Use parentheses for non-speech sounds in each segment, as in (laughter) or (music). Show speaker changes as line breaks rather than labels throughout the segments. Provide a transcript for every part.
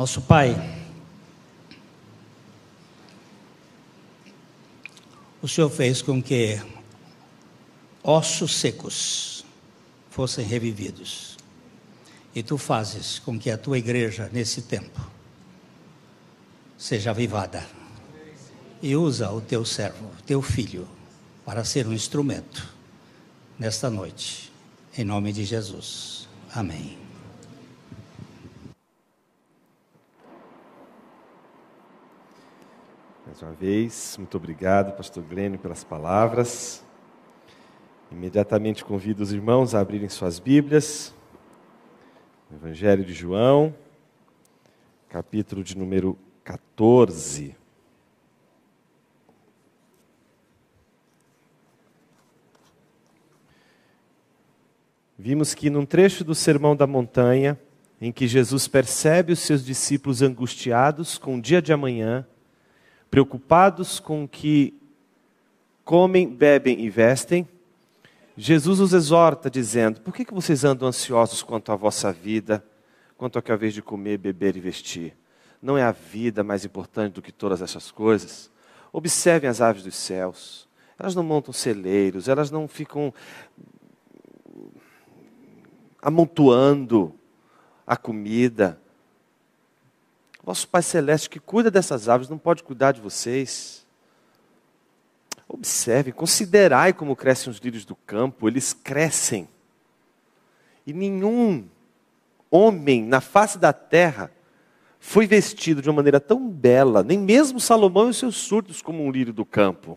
Nosso Pai, o Senhor fez com que ossos secos fossem revividos. E tu fazes com que a tua igreja, nesse tempo, seja avivada. E usa o teu servo, teu filho, para ser um instrumento nesta noite. Em nome de Jesus. Amém.
Mais uma vez, muito obrigado, Pastor Glênio, pelas palavras. Imediatamente convido os irmãos a abrirem suas Bíblias. Evangelho de João, capítulo de número 14. Vimos que num trecho do Sermão da Montanha, em que Jesus percebe os seus discípulos angustiados com o dia de amanhã, preocupados com o que comem, bebem e vestem, Jesus os exorta, dizendo: Por que, que vocês andam ansiosos quanto à vossa vida, quanto a vez de comer, beber e vestir? Não é a vida mais importante do que todas essas coisas? Observem as aves dos céus. Elas não montam celeiros, elas não ficam amontoando a comida. Vosso Pai Celeste que cuida dessas aves não pode cuidar de vocês. Observem, considerai como crescem os lírios do campo, eles crescem. E nenhum homem na face da terra foi vestido de uma maneira tão bela, nem mesmo Salomão e os seus surdos como um lírio do campo.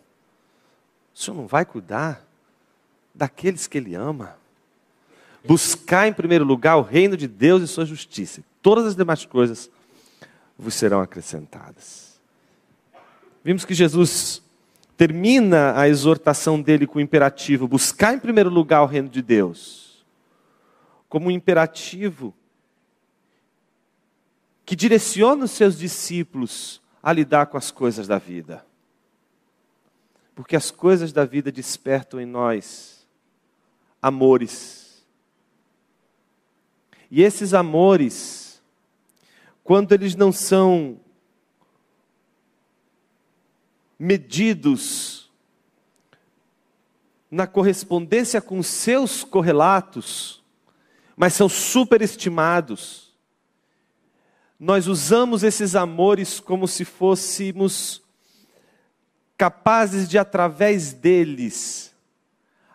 O Senhor não vai cuidar daqueles que Ele ama. Buscar em primeiro lugar o reino de Deus e sua justiça. Todas as demais coisas vos serão acrescentadas. Vimos que Jesus termina a exortação dele com o imperativo: buscar em primeiro lugar o reino de Deus, como um imperativo que direciona os seus discípulos a lidar com as coisas da vida. Porque as coisas da vida despertam em nós amores. E esses amores, quando eles não são medidos na correspondência com seus correlatos, mas são superestimados. Nós usamos esses amores como se fôssemos capazes de, através deles,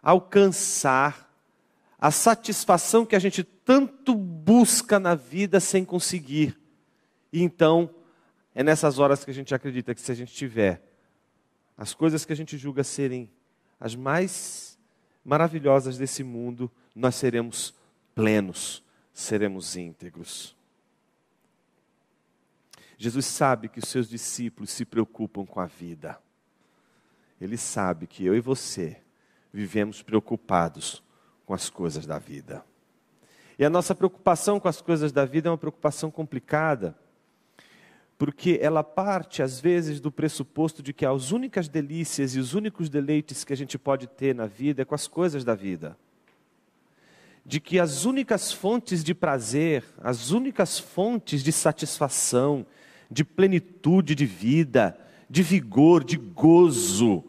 alcançar a satisfação que a gente tanto busca na vida sem conseguir. E então, é nessas horas que a gente acredita que se a gente tiver as coisas que a gente julga serem as mais maravilhosas desse mundo, nós seremos plenos, seremos íntegros. Jesus sabe que os seus discípulos se preocupam com a vida. Ele sabe que eu e você vivemos preocupados com as coisas da vida. E a nossa preocupação com as coisas da vida é uma preocupação complicada porque ela parte, às vezes, do pressuposto de que as únicas delícias e os únicos deleites que a gente pode ter na vida é com as coisas da vida. De que as únicas fontes de prazer, as únicas fontes de satisfação, de plenitude de vida, de vigor, de gozo,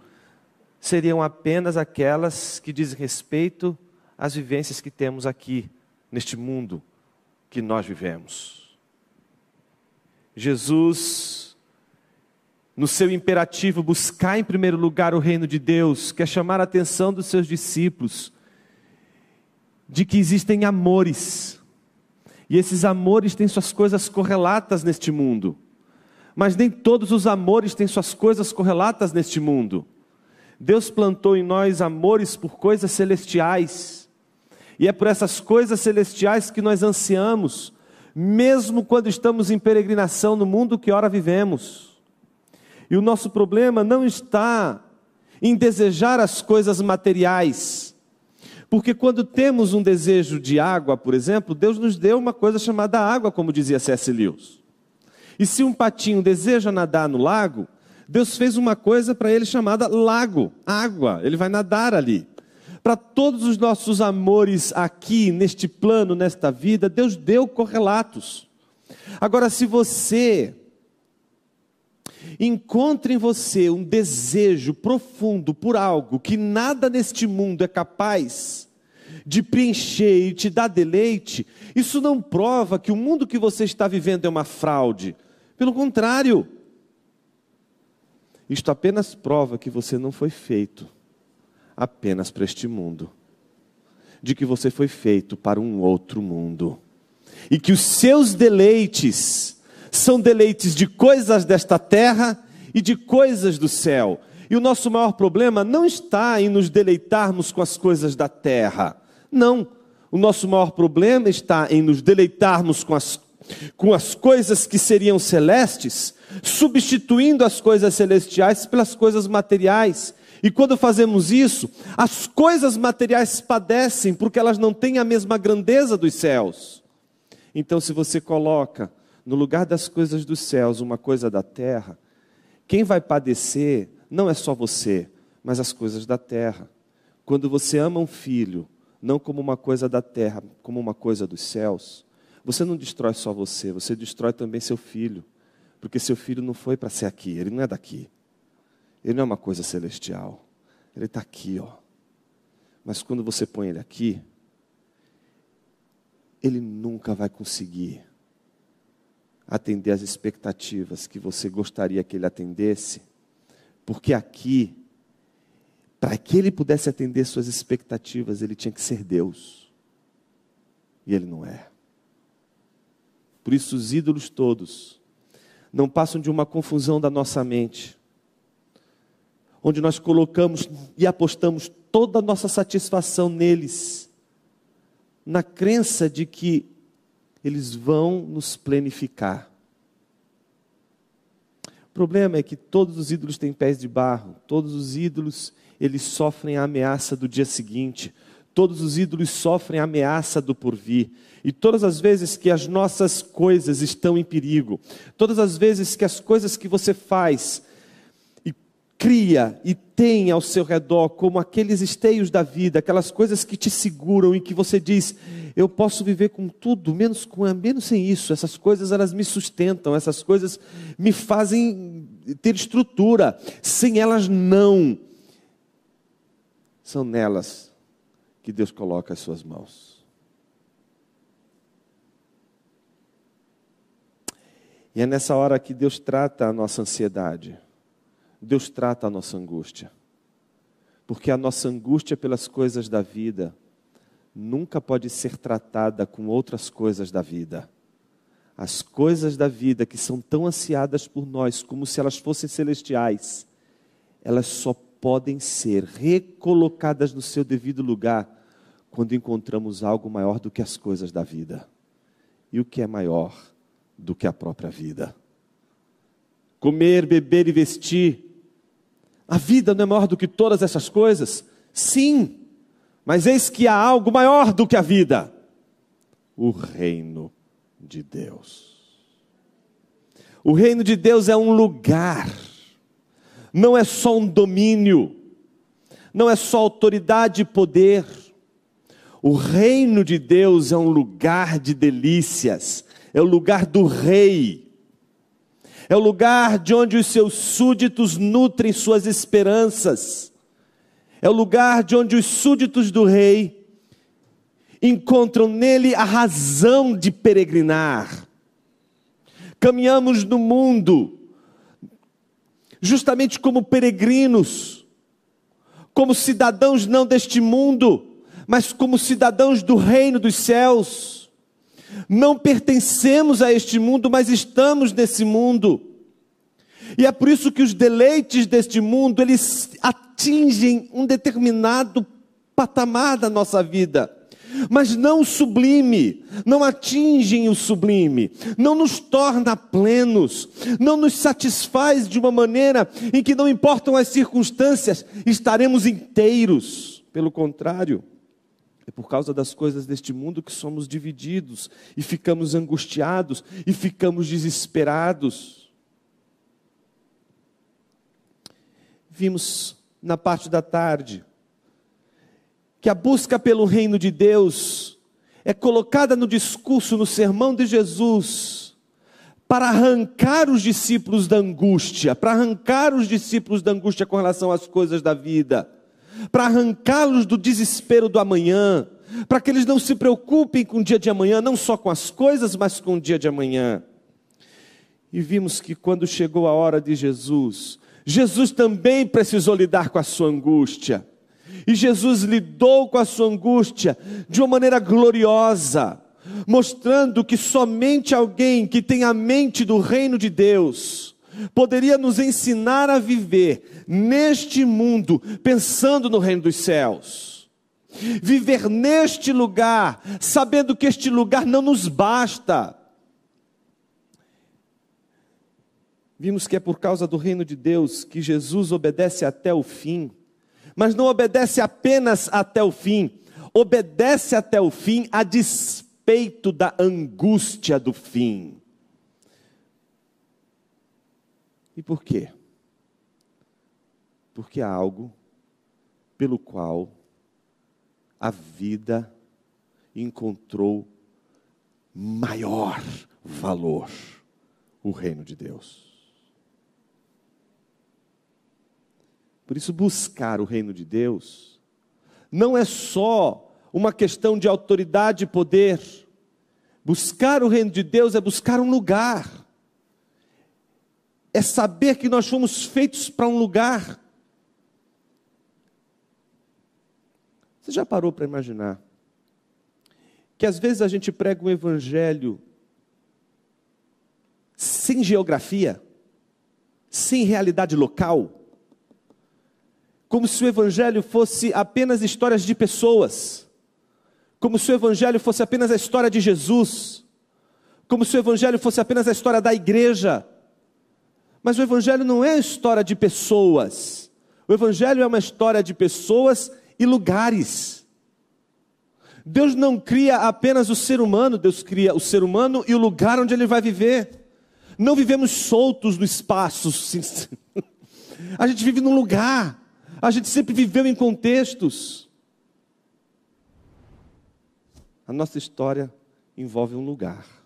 seriam apenas aquelas que dizem respeito às vivências que temos aqui, neste mundo que nós vivemos. Jesus, no seu imperativo, buscar em primeiro lugar o reino de Deus, quer chamar a atenção dos seus discípulos de que existem amores, e esses amores têm suas coisas correlatas neste mundo, mas nem todos os amores têm suas coisas correlatas neste mundo. Deus plantou em nós amores por coisas celestiais, e é por essas coisas celestiais que nós ansiamos mesmo quando estamos em peregrinação no mundo que ora vivemos. E o nosso problema não está em desejar as coisas materiais. Porque quando temos um desejo de água, por exemplo, Deus nos deu uma coisa chamada água, como dizia C.S. Lewis. E se um patinho deseja nadar no lago, Deus fez uma coisa para ele chamada lago, água. Ele vai nadar ali. Para todos os nossos amores aqui, neste plano, nesta vida, Deus deu correlatos. Agora, se você encontra em você um desejo profundo por algo que nada neste mundo é capaz de preencher e te dar deleite, isso não prova que o mundo que você está vivendo é uma fraude. Pelo contrário, isto apenas prova que você não foi feito apenas para este mundo, de que você foi feito para um outro mundo, e que os seus deleites são deleites de coisas desta terra e de coisas do céu. E o nosso maior problema não está em nos deleitarmos com as coisas da terra. Não. O nosso maior problema está em nos deleitarmos com as, com as coisas que seriam celestes, substituindo as coisas celestiais pelas coisas materiais. E quando fazemos isso, as coisas materiais padecem porque elas não têm a mesma grandeza dos céus. Então, se você coloca no lugar das coisas dos céus uma coisa da terra, quem vai padecer não é só você, mas as coisas da terra. Quando você ama um filho, não como uma coisa da terra, como uma coisa dos céus, você não destrói só você, você destrói também seu filho. Porque seu filho não foi para ser aqui, ele não é daqui. Ele não é uma coisa celestial. Ele está aqui, ó. Mas quando você põe ele aqui, ele nunca vai conseguir atender às expectativas que você gostaria que ele atendesse, porque aqui, para que ele pudesse atender suas expectativas, ele tinha que ser Deus. E ele não é. Por isso, os ídolos todos não passam de uma confusão da nossa mente, onde nós colocamos e apostamos toda a nossa satisfação neles, na crença de que eles vão nos plenificar. O problema é que todos os ídolos têm pés de barro, todos os ídolos eles sofrem a ameaça do dia seguinte, todos os ídolos sofrem a ameaça do porvir. E todas as vezes que as nossas coisas estão em perigo, todas as vezes que as coisas que você faz cria e tem ao seu redor, como aqueles esteios da vida, aquelas coisas que te seguram e que você diz: eu posso viver com tudo, menos com menos sem isso. Essas coisas elas me sustentam, essas coisas me fazem ter estrutura. Sem elas não. São nelas que Deus coloca as suas mãos. E é nessa hora que Deus trata a nossa ansiedade. Deus trata a nossa angústia. Porque a nossa angústia pelas coisas da vida nunca pode ser tratada com outras coisas da vida. As coisas da vida que são tão ansiadas por nós como se elas fossem celestiais, elas só podem ser recolocadas no seu devido lugar quando encontramos algo maior do que as coisas da vida. E o que é maior do que a própria vida? Comer, beber e vestir. A vida não é maior do que todas essas coisas? Sim. Mas eis que há algo maior do que a vida: o reino de Deus. O reino de Deus é um lugar, não é só um domínio, não é só autoridade e poder. O reino de Deus é um lugar de delícias, é o lugar do rei, é o lugar de onde os seus súditos nutrem suas esperanças é o lugar de onde os súditos do rei encontram nele a razão de peregrinar. Caminhamos no mundo justamente como peregrinos, como cidadãos não deste mundo, mas como cidadãos do reino dos céus. Não pertencemos a este mundo, mas estamos nesse mundo. E é por isso que os deleites deste mundo, eles atingem um determinado patamar da nossa vida, mas não o sublime, não atingem o sublime, não nos torna plenos, não nos satisfaz de uma maneira em que não importam as circunstâncias, estaremos inteiros. Pelo contrário, é por causa das coisas deste mundo que somos divididos e ficamos angustiados e ficamos desesperados. Vimos na parte da tarde, que a busca pelo reino de Deus é colocada no discurso, no sermão de Jesus, para arrancar os discípulos da angústia, para arrancar os discípulos da angústia com relação às coisas da vida, para arrancá-los do desespero do amanhã, para que eles não se preocupem com o dia de amanhã, não só com as coisas, mas com o dia de amanhã. E vimos que quando chegou a hora de Jesus, Jesus também precisou lidar com a sua angústia. E Jesus lidou com a sua angústia de uma maneira gloriosa, mostrando que somente alguém que tem a mente do reino de Deus poderia nos ensinar a viver neste mundo pensando no reino dos céus. Viver neste lugar, sabendo que este lugar não nos basta. Vimos que é por causa do reino de Deus que Jesus obedece até o fim mas não obedece apenas até o fim, obedece até o fim a despeito da angústia do fim. E por quê? Porque há algo pelo qual a vida encontrou maior valor o reino de Deus. Por isso, buscar o reino de Deus não é só uma questão de autoridade e poder. Buscar o reino de Deus é buscar um lugar. É saber que nós fomos feitos para um lugar. Você já parou para imaginar que às vezes a gente prega um evangelho sem geografia, sem realidade local? como se o Evangelho fosse apenas histórias de pessoas, como se o Evangelho fosse apenas a história de Jesus, como se o Evangelho fosse apenas a história da igreja. Mas o Evangelho não é história de pessoas, o Evangelho é uma história de pessoas e lugares. Deus não cria apenas o ser humano, Deus cria o ser humano e o lugar onde ele vai viver. Não vivemos soltos no espaço, (laughs) a gente vive num lugar. A gente sempre viveu em contextos. A nossa história envolve um lugar.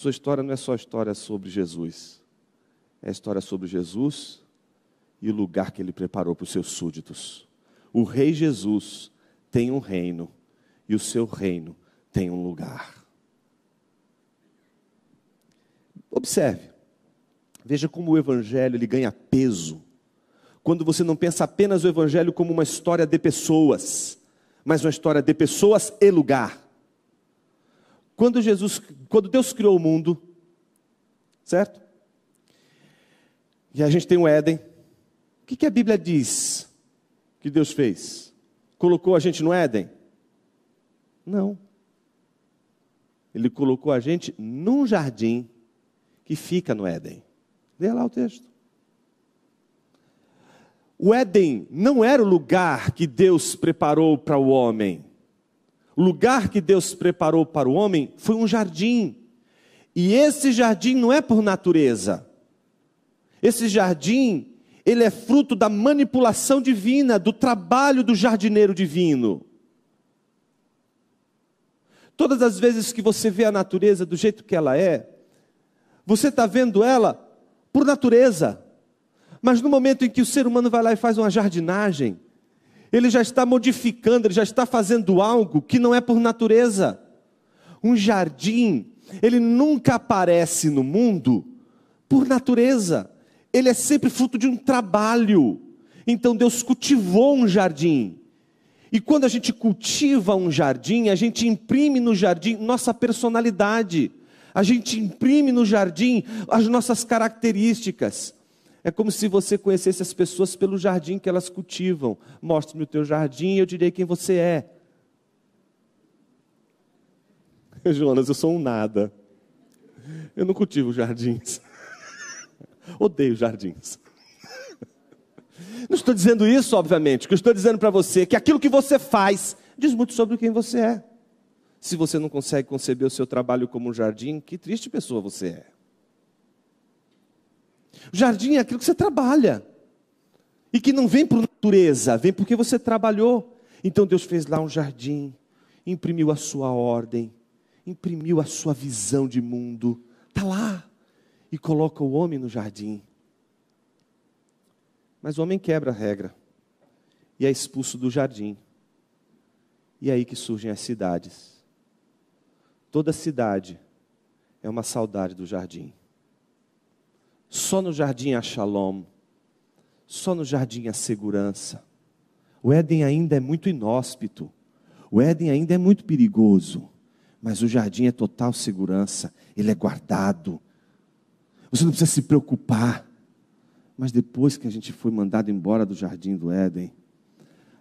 Sua história não é só história sobre Jesus, é história sobre Jesus e o lugar que ele preparou para os seus súditos. O Rei Jesus tem um reino e o seu reino tem um lugar. Observe, Veja como o evangelho ele ganha peso. Quando você não pensa apenas o evangelho como uma história de pessoas, mas uma história de pessoas e lugar. Quando Jesus, quando Deus criou o mundo, certo? E a gente tem o Éden. O que, que a Bíblia diz que Deus fez? Colocou a gente no Éden? Não. Ele colocou a gente num jardim que fica no Éden. Leia lá o texto. O Éden não era o lugar que Deus preparou para o homem. Lugar que Deus preparou para o homem foi um jardim. E esse jardim não é por natureza. Esse jardim, ele é fruto da manipulação divina, do trabalho do jardineiro divino. Todas as vezes que você vê a natureza do jeito que ela é, você está vendo ela por natureza. Mas no momento em que o ser humano vai lá e faz uma jardinagem, ele já está modificando, ele já está fazendo algo que não é por natureza. Um jardim, ele nunca aparece no mundo por natureza. Ele é sempre fruto de um trabalho. Então Deus cultivou um jardim. E quando a gente cultiva um jardim, a gente imprime no jardim nossa personalidade a gente imprime no jardim as nossas características. É como se você conhecesse as pessoas pelo jardim que elas cultivam. Mostre-me o teu jardim e eu direi quem você é. (laughs) Jonas, eu sou um nada. Eu não cultivo jardins. (laughs) Odeio jardins. (laughs) Não estou dizendo isso, obviamente. O que eu estou dizendo para você é que aquilo que você faz diz muito sobre quem você é. Se você não consegue conceber o seu trabalho como um jardim, que triste pessoa você é. O jardim é aquilo que você trabalha. E que não vem por natureza, vem porque você trabalhou. Então Deus fez lá um jardim, imprimiu a sua ordem, imprimiu a sua visão de mundo, está lá, e coloca o homem no jardim. Mas o homem quebra a regra e é expulso do jardim. E é aí que surgem as cidades. Toda cidade é uma saudade do jardim. Só no jardim há shalom, só no jardim há segurança. O Éden ainda é muito inóspito, o Éden ainda é muito perigoso, mas o jardim é total segurança, ele é guardado. Você não precisa se preocupar. Mas depois que a gente foi mandado embora do jardim do Éden,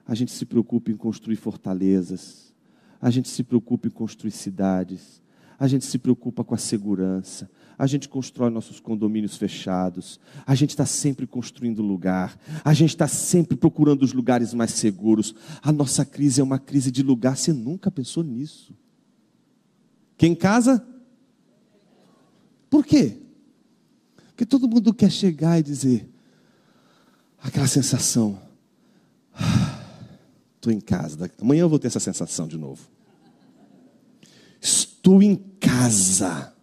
a gente se preocupa em construir fortalezas, a gente se preocupa em construir cidades, a gente se preocupa com a segurança, a gente constrói nossos condomínios fechados, a gente está sempre construindo lugar, a gente está sempre procurando os lugares mais seguros. A nossa crise é uma crise de lugar, você nunca pensou nisso. Quem casa? Por quê? Porque todo mundo quer chegar e dizer, aquela sensação, estou em casa, amanhã eu vou ter essa sensação de novo. Estou em casa,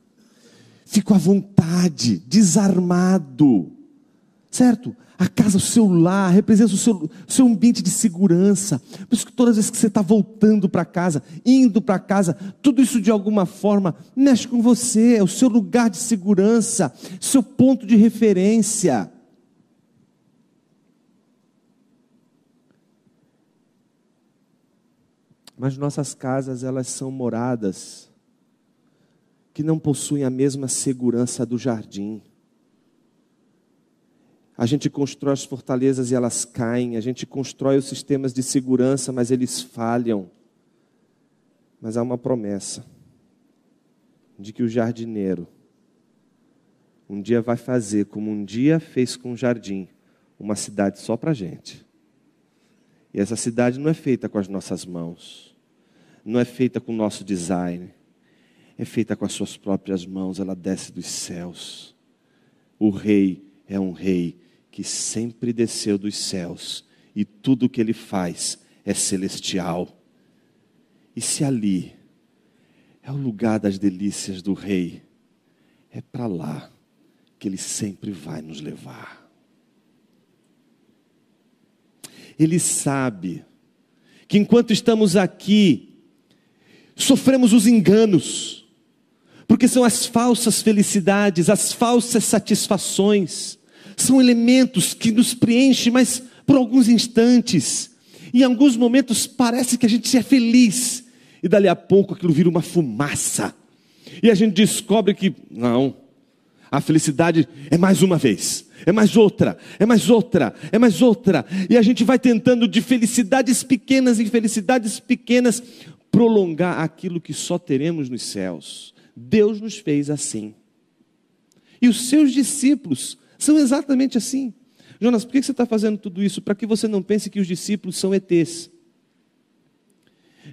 fico à vontade, desarmado, certo? A casa, o seu lar, representa o seu, o seu ambiente de segurança. Por isso que todas as vezes que você está voltando para casa, indo para casa, tudo isso de alguma forma mexe com você, é o seu lugar de segurança, seu ponto de referência. Mas nossas casas, elas são moradas que não possuem a mesma segurança do jardim. A gente constrói as fortalezas e elas caem, a gente constrói os sistemas de segurança, mas eles falham. Mas há uma promessa de que o jardineiro um dia vai fazer como um dia fez com o jardim, uma cidade só para gente. E essa cidade não é feita com as nossas mãos, não é feita com o nosso design, é feita com as suas próprias mãos, ela desce dos céus. O rei é um rei que sempre desceu dos céus e tudo o que ele faz é celestial. E se ali é o lugar das delícias do rei, é para lá que ele sempre vai nos levar. Ele sabe que enquanto estamos aqui, sofremos os enganos, porque são as falsas felicidades, as falsas satisfações, são elementos que nos preenchem, mas por alguns instantes, em alguns momentos parece que a gente é feliz, e dali a pouco aquilo vira uma fumaça, e a gente descobre que, não, a felicidade é mais uma vez, é mais outra, é mais outra, é mais outra. E a gente vai tentando de felicidades pequenas em felicidades pequenas prolongar aquilo que só teremos nos céus. Deus nos fez assim. E os seus discípulos são exatamente assim. Jonas, por que você está fazendo tudo isso? Para que você não pense que os discípulos são ETs.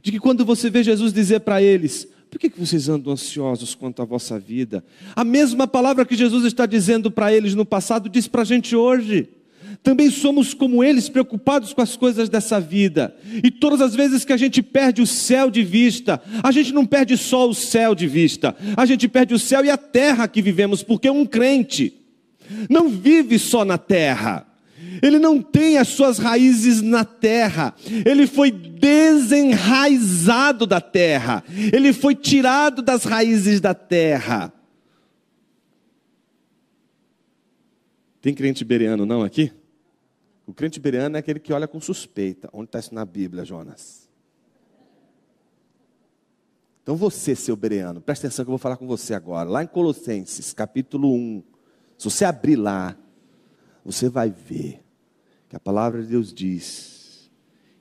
De que quando você vê Jesus dizer para eles: por que vocês andam ansiosos quanto à vossa vida? A mesma palavra que Jesus está dizendo para eles no passado, diz para a gente hoje. Também somos como eles, preocupados com as coisas dessa vida. E todas as vezes que a gente perde o céu de vista, a gente não perde só o céu de vista, a gente perde o céu e a terra que vivemos, porque um crente não vive só na terra ele não tem as suas raízes na terra, ele foi desenraizado da terra, ele foi tirado das raízes da terra. Tem crente bereano não aqui? O crente bereano é aquele que olha com suspeita. Onde está isso na Bíblia, Jonas? Então você, seu bereano, presta atenção que eu vou falar com você agora. Lá em Colossenses, capítulo 1. Se você abrir lá, você vai ver que a palavra de Deus diz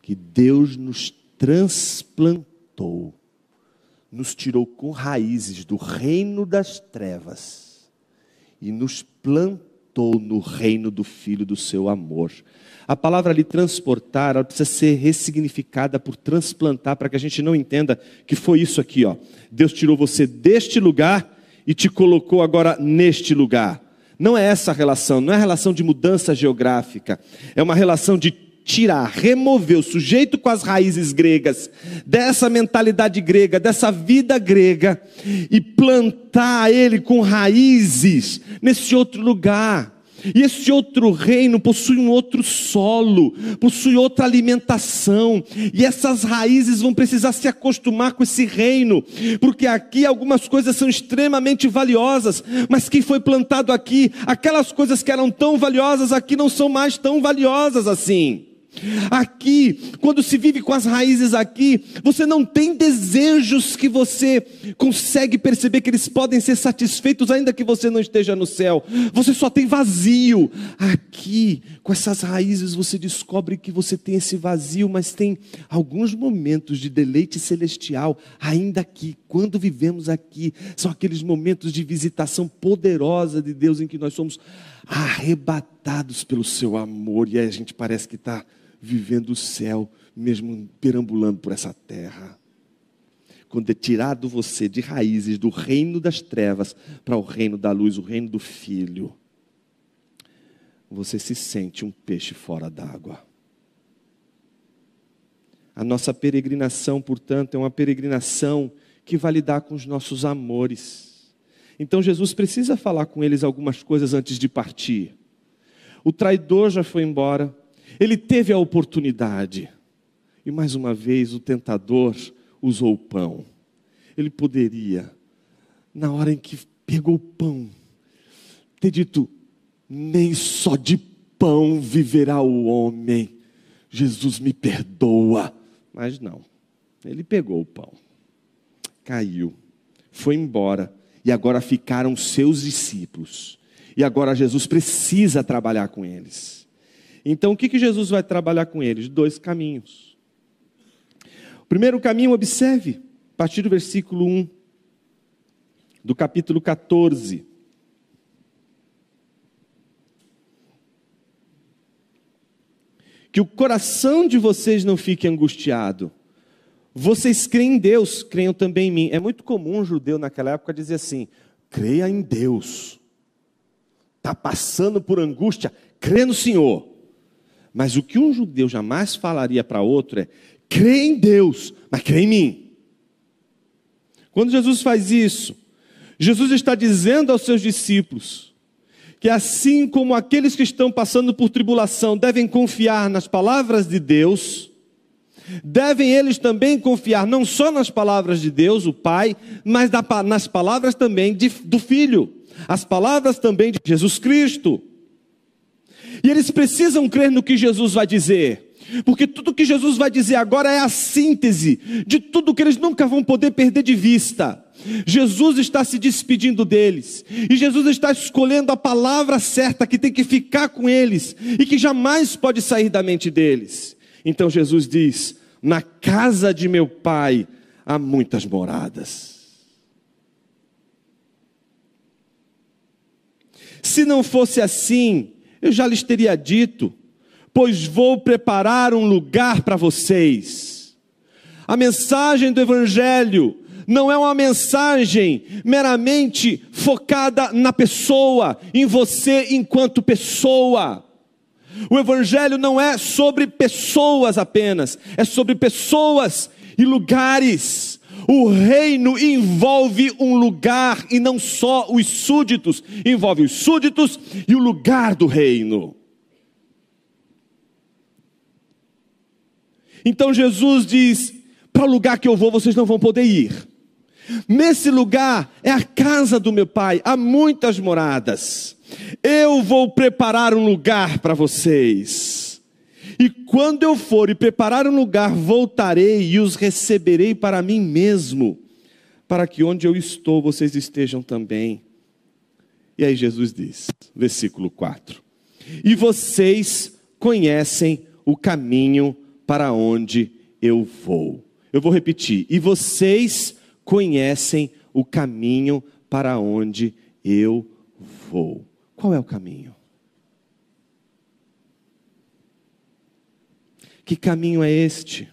que Deus nos transplantou, nos tirou com raízes do reino das trevas e nos plantou no reino do Filho do seu amor. A palavra ali transportar, ela precisa ser ressignificada por transplantar, para que a gente não entenda que foi isso aqui, ó. Deus tirou você deste lugar e te colocou agora neste lugar. Não é essa a relação, não é a relação de mudança geográfica, é uma relação de tirar, remover o sujeito com as raízes gregas, dessa mentalidade grega, dessa vida grega, e plantar ele com raízes nesse outro lugar. E esse outro reino possui um outro solo, possui outra alimentação, e essas raízes vão precisar se acostumar com esse reino, porque aqui algumas coisas são extremamente valiosas, mas quem foi plantado aqui, aquelas coisas que eram tão valiosas aqui não são mais tão valiosas assim. Aqui, quando se vive com as raízes aqui, você não tem desejos que você consegue perceber que eles podem ser satisfeitos ainda que você não esteja no céu. Você só tem vazio. Aqui, com essas raízes, você descobre que você tem esse vazio, mas tem alguns momentos de deleite celestial, ainda aqui, quando vivemos aqui, são aqueles momentos de visitação poderosa de Deus em que nós somos arrebatados pelo seu amor e aí a gente parece que está vivendo o céu, mesmo perambulando por essa terra. Quando é tirado você de raízes do reino das trevas para o reino da luz, o reino do Filho, você se sente um peixe fora d'água. A nossa peregrinação, portanto, é uma peregrinação que vai lidar com os nossos amores. Então Jesus precisa falar com eles algumas coisas antes de partir. O traidor já foi embora, ele teve a oportunidade. E mais uma vez o tentador usou o pão. Ele poderia, na hora em que pegou o pão, ter dito: nem só de pão viverá o homem. Jesus me perdoa. Mas não. Ele pegou o pão, caiu, foi embora, e agora ficaram seus discípulos. E agora Jesus precisa trabalhar com eles. Então, o que, que Jesus vai trabalhar com eles? Dois caminhos. O primeiro caminho, observe, a partir do versículo 1 do capítulo 14. Que o coração de vocês não fique angustiado. Vocês creem em Deus, creiam também em mim. É muito comum um judeu naquela época dizer assim: creia em Deus. Está passando por angústia, crê no Senhor. Mas o que um judeu jamais falaria para outro é: crê em Deus, mas crê em mim. Quando Jesus faz isso, Jesus está dizendo aos seus discípulos que assim como aqueles que estão passando por tribulação devem confiar nas palavras de Deus, devem eles também confiar não só nas palavras de Deus, o Pai, mas nas palavras também de, do Filho, as palavras também de Jesus Cristo. E eles precisam crer no que Jesus vai dizer. Porque tudo que Jesus vai dizer agora é a síntese de tudo que eles nunca vão poder perder de vista. Jesus está se despedindo deles, e Jesus está escolhendo a palavra certa que tem que ficar com eles e que jamais pode sair da mente deles. Então Jesus diz: Na casa de meu pai há muitas moradas. Se não fosse assim, eu já lhes teria dito, pois vou preparar um lugar para vocês. A mensagem do Evangelho não é uma mensagem meramente focada na pessoa, em você enquanto pessoa. O Evangelho não é sobre pessoas apenas, é sobre pessoas e lugares. O reino envolve um lugar e não só os súditos, envolve os súditos e o lugar do reino. Então Jesus diz: para o lugar que eu vou, vocês não vão poder ir. Nesse lugar é a casa do meu pai, há muitas moradas. Eu vou preparar um lugar para vocês. E quando eu for e preparar um lugar, voltarei e os receberei para mim mesmo, para que onde eu estou vocês estejam também. E aí Jesus diz, versículo 4: E vocês conhecem o caminho para onde eu vou. Eu vou repetir. E vocês conhecem o caminho para onde eu vou. Qual é o caminho? Que caminho é este?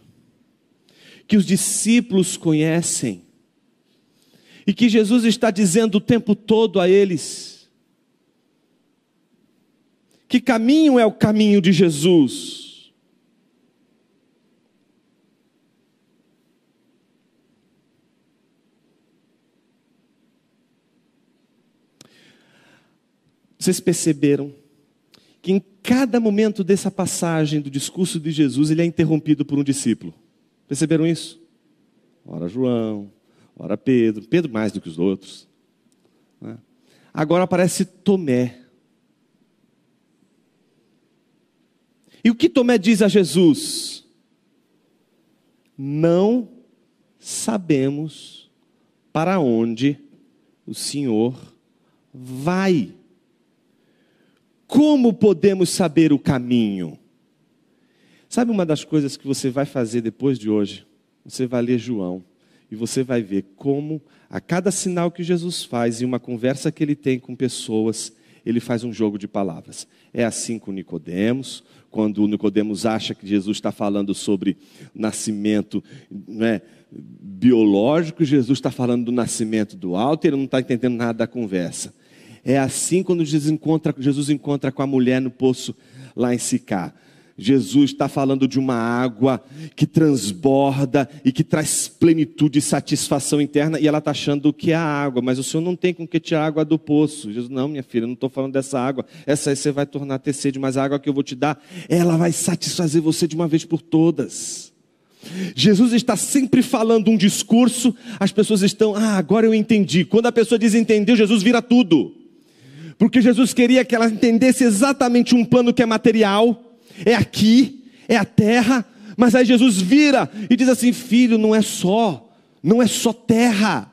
Que os discípulos conhecem e que Jesus está dizendo o tempo todo a eles. Que caminho é o caminho de Jesus? Vocês perceberam cada momento dessa passagem do discurso de Jesus, ele é interrompido por um discípulo. Perceberam isso? Ora João, ora Pedro, Pedro mais do que os outros. Né? Agora aparece Tomé. E o que Tomé diz a Jesus? Não sabemos para onde o Senhor vai. Como podemos saber o caminho? Sabe uma das coisas que você vai fazer depois de hoje? Você vai ler João e você vai ver como a cada sinal que Jesus faz e uma conversa que ele tem com pessoas, ele faz um jogo de palavras. É assim com Nicodemos, quando Nicodemos acha que Jesus está falando sobre nascimento né, biológico, Jesus está falando do nascimento do alto, ele não está entendendo nada da conversa. É assim quando Jesus encontra, Jesus encontra com a mulher no poço lá em Sicá. Jesus está falando de uma água que transborda e que traz plenitude e satisfação interna, e ela está achando que é a água, mas o Senhor não tem com que tirar água do poço. Jesus, não, minha filha, não estou falando dessa água, essa aí você vai tornar ter sede, mas a água que eu vou te dar, ela vai satisfazer você de uma vez por todas. Jesus está sempre falando um discurso, as pessoas estão, ah, agora eu entendi. Quando a pessoa diz entendeu, Jesus vira tudo. Porque Jesus queria que ela entendesse exatamente um plano que é material, é aqui, é a terra, mas aí Jesus vira e diz assim: filho, não é só, não é só terra,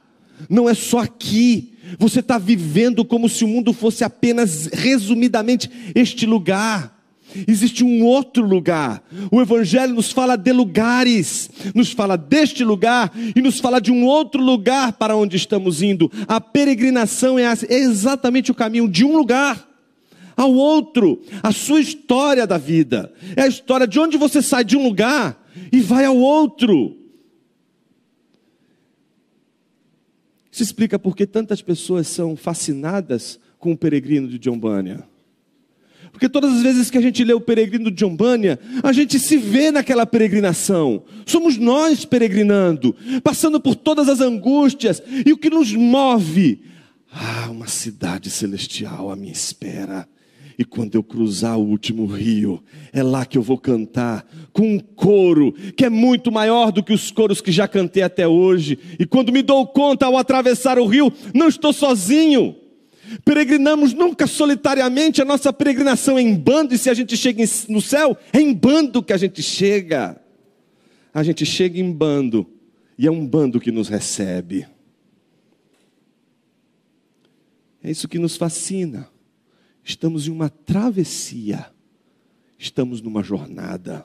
não é só aqui. Você está vivendo como se o mundo fosse apenas, resumidamente, este lugar. Existe um outro lugar. O Evangelho nos fala de lugares, nos fala deste lugar e nos fala de um outro lugar para onde estamos indo. A peregrinação é exatamente o caminho de um lugar ao outro, a sua história da vida. É a história de onde você sai de um lugar e vai ao outro. Isso explica por que tantas pessoas são fascinadas com o peregrino de John Bunyan. Porque todas as vezes que a gente lê o peregrino de Bunyan, a gente se vê naquela peregrinação. Somos nós peregrinando, passando por todas as angústias, e o que nos move? Ah, uma cidade celestial à minha espera. E quando eu cruzar o último rio, é lá que eu vou cantar, com um coro que é muito maior do que os coros que já cantei até hoje. E quando me dou conta ao atravessar o rio, não estou sozinho. Peregrinamos nunca solitariamente, a nossa peregrinação é em bando, e se a gente chega no céu, é em bando que a gente chega. A gente chega em bando, e é um bando que nos recebe. É isso que nos fascina. Estamos em uma travessia, estamos numa jornada.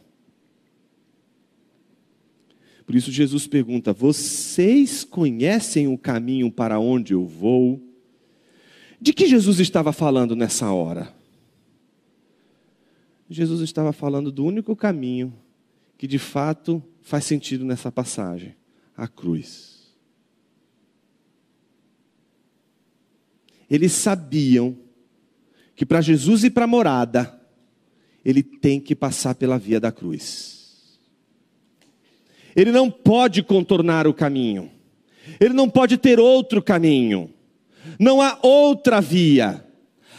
Por isso Jesus pergunta: Vocês conhecem o caminho para onde eu vou? De que Jesus estava falando nessa hora? Jesus estava falando do único caminho que de fato faz sentido nessa passagem: a cruz. Eles sabiam que para Jesus ir para a morada, ele tem que passar pela via da cruz. Ele não pode contornar o caminho. Ele não pode ter outro caminho. Não há outra via.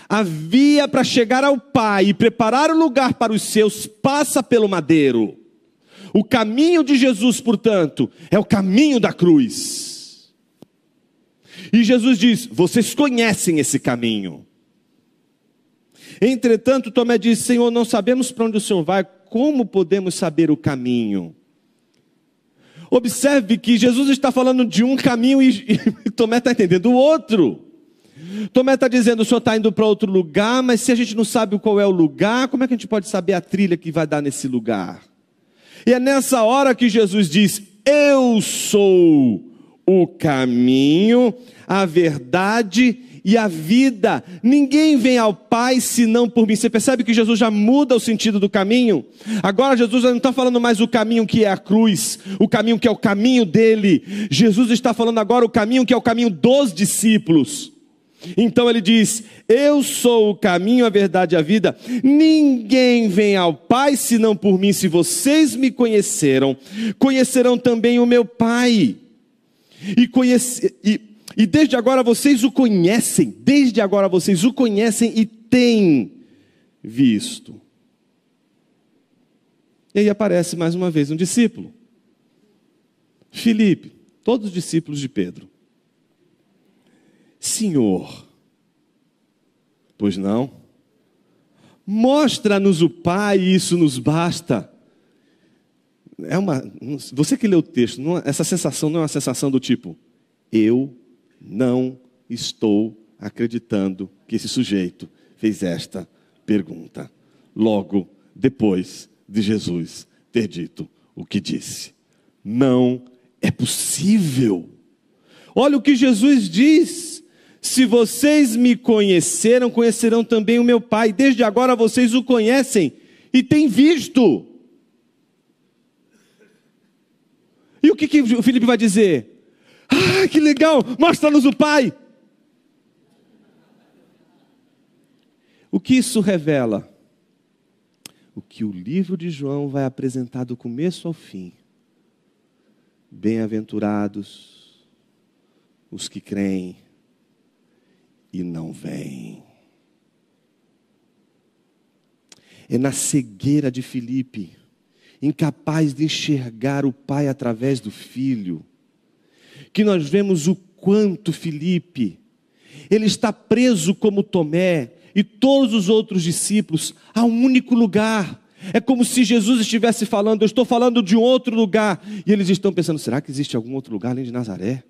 A via para chegar ao Pai e preparar o lugar para os seus passa pelo madeiro. O caminho de Jesus, portanto, é o caminho da cruz. E Jesus diz: Vocês conhecem esse caminho. Entretanto, Tomé disse: Senhor, não sabemos para onde o Senhor vai, como podemos saber o caminho? Observe que Jesus está falando de um caminho e, e (laughs) Tomé está entendendo o outro. Tomé está dizendo: o senhor está indo para outro lugar, mas se a gente não sabe qual é o lugar, como é que a gente pode saber a trilha que vai dar nesse lugar? E é nessa hora que Jesus diz: Eu sou o caminho, a verdade e a vida. Ninguém vem ao Pai senão por mim. Você percebe que Jesus já muda o sentido do caminho? Agora Jesus não está falando mais o caminho que é a cruz, o caminho que é o caminho dele. Jesus está falando agora o caminho que é o caminho dos discípulos. Então ele diz: Eu sou o caminho, a verdade e a vida. Ninguém vem ao Pai senão por mim. Se vocês me conheceram, conhecerão também o meu Pai. E, conhece, e E desde agora vocês o conhecem, desde agora vocês o conhecem e têm visto. E aí aparece mais uma vez um discípulo. Filipe, todos os discípulos de Pedro. Senhor, pois não? Mostra-nos o Pai, isso nos basta. É uma, você que lê o texto, não, essa sensação não é uma sensação do tipo, eu não estou acreditando que esse sujeito fez esta pergunta. Logo depois de Jesus ter dito o que disse. Não é possível. Olha o que Jesus diz. Se vocês me conheceram, conhecerão também o meu Pai. Desde agora vocês o conhecem e têm visto. E o que, que o Felipe vai dizer? Ah, que legal, mostra-nos o Pai. O que isso revela? O que o livro de João vai apresentar do começo ao fim. Bem-aventurados os que creem e não veem. É na cegueira de Filipe incapaz de enxergar o Pai através do Filho, que nós vemos o quanto Filipe, ele está preso como Tomé e todos os outros discípulos a um único lugar. É como se Jesus estivesse falando, eu estou falando de um outro lugar. E eles estão pensando: será que existe algum outro lugar além de Nazaré?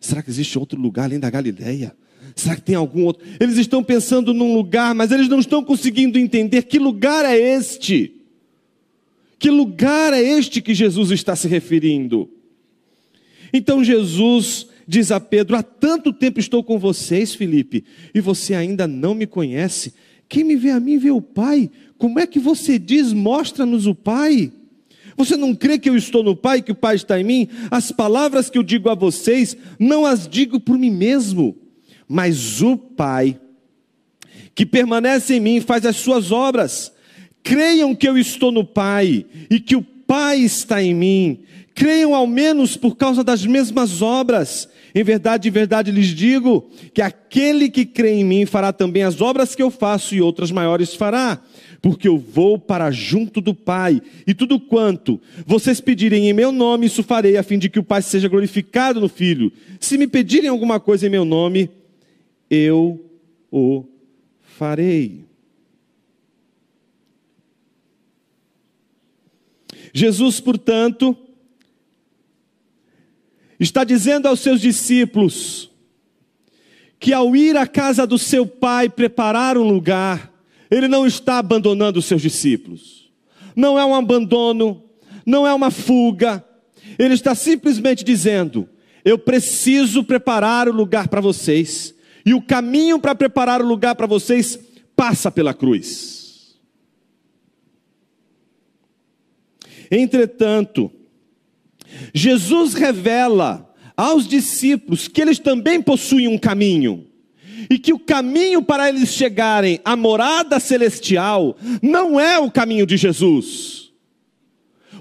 Será que existe outro lugar além da Galileia? Será que tem algum outro? Eles estão pensando num lugar, mas eles não estão conseguindo entender que lugar é este. Que lugar é este que Jesus está se referindo? Então Jesus diz a Pedro: Há tanto tempo estou com vocês, Felipe, e você ainda não me conhece. Quem me vê a mim vê o Pai. Como é que você diz, mostra-nos o Pai? Você não crê que eu estou no Pai, que o Pai está em mim? As palavras que eu digo a vocês, não as digo por mim mesmo, mas o Pai, que permanece em mim, faz as suas obras. Creiam que eu estou no Pai e que o Pai está em mim. Creiam ao menos por causa das mesmas obras. Em verdade, em verdade lhes digo que aquele que crê em mim fará também as obras que eu faço e outras maiores fará, porque eu vou para junto do Pai, e tudo quanto vocês pedirem em meu nome, isso farei, a fim de que o Pai seja glorificado no Filho. Se me pedirem alguma coisa em meu nome, eu o farei. Jesus, portanto, está dizendo aos seus discípulos que ao ir à casa do seu pai preparar um lugar, ele não está abandonando os seus discípulos. Não é um abandono, não é uma fuga. Ele está simplesmente dizendo: eu preciso preparar o lugar para vocês, e o caminho para preparar o lugar para vocês passa pela cruz. Entretanto, Jesus revela aos discípulos que eles também possuem um caminho. E que o caminho para eles chegarem à morada celestial não é o caminho de Jesus.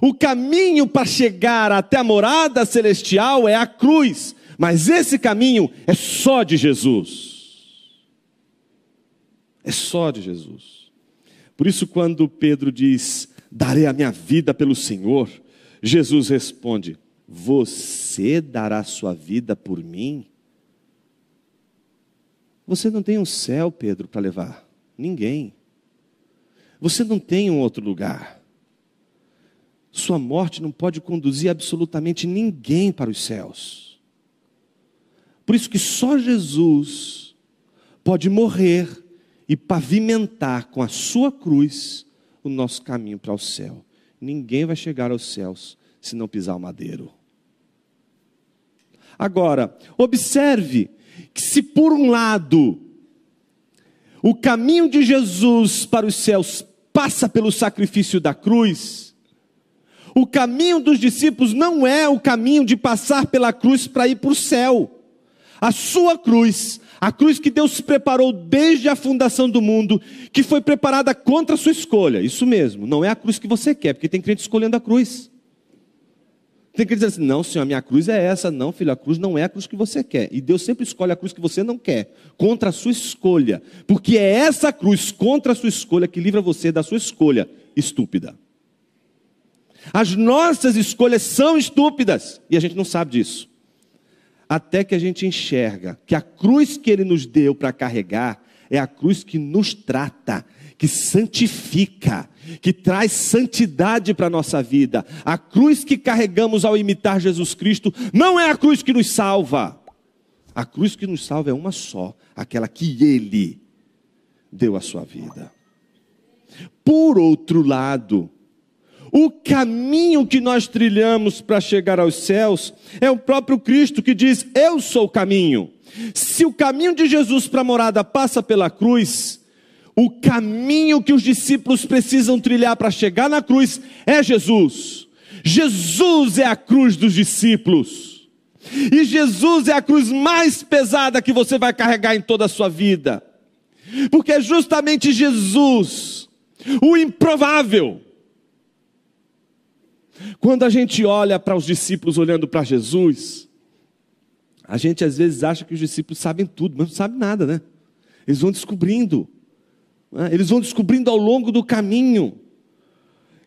O caminho para chegar até a morada celestial é a cruz, mas esse caminho é só de Jesus. É só de Jesus. Por isso, quando Pedro diz: Darei a minha vida pelo Senhor, Jesus responde: Você dará sua vida por mim? Você não tem um céu, Pedro, para levar. Ninguém. Você não tem um outro lugar. Sua morte não pode conduzir absolutamente ninguém para os céus. Por isso que só Jesus pode morrer e pavimentar com a sua cruz o nosso caminho para o céu. Ninguém vai chegar aos céus se não pisar o madeiro. Agora, observe que se por um lado o caminho de Jesus para os céus passa pelo sacrifício da cruz, o caminho dos discípulos não é o caminho de passar pela cruz para ir para o céu. A sua cruz a cruz que Deus preparou desde a fundação do mundo, que foi preparada contra a sua escolha. Isso mesmo, não é a cruz que você quer, porque tem crente escolhendo a cruz. Tem que dizer assim: não, senhor, a minha cruz é essa. Não, filho, a cruz não é a cruz que você quer. E Deus sempre escolhe a cruz que você não quer, contra a sua escolha. Porque é essa cruz contra a sua escolha que livra você da sua escolha estúpida. As nossas escolhas são estúpidas e a gente não sabe disso. Até que a gente enxerga que a cruz que ele nos deu para carregar é a cruz que nos trata, que santifica, que traz santidade para a nossa vida. A cruz que carregamos ao imitar Jesus Cristo não é a cruz que nos salva. A cruz que nos salva é uma só, aquela que Ele deu a sua vida. Por outro lado, o caminho que nós trilhamos para chegar aos céus é o próprio Cristo que diz: Eu sou o caminho. Se o caminho de Jesus para a morada passa pela cruz, o caminho que os discípulos precisam trilhar para chegar na cruz é Jesus. Jesus é a cruz dos discípulos. E Jesus é a cruz mais pesada que você vai carregar em toda a sua vida. Porque é justamente Jesus, o improvável. Quando a gente olha para os discípulos olhando para Jesus, a gente às vezes acha que os discípulos sabem tudo, mas não sabem nada, né? Eles vão descobrindo. Né? Eles vão descobrindo ao longo do caminho.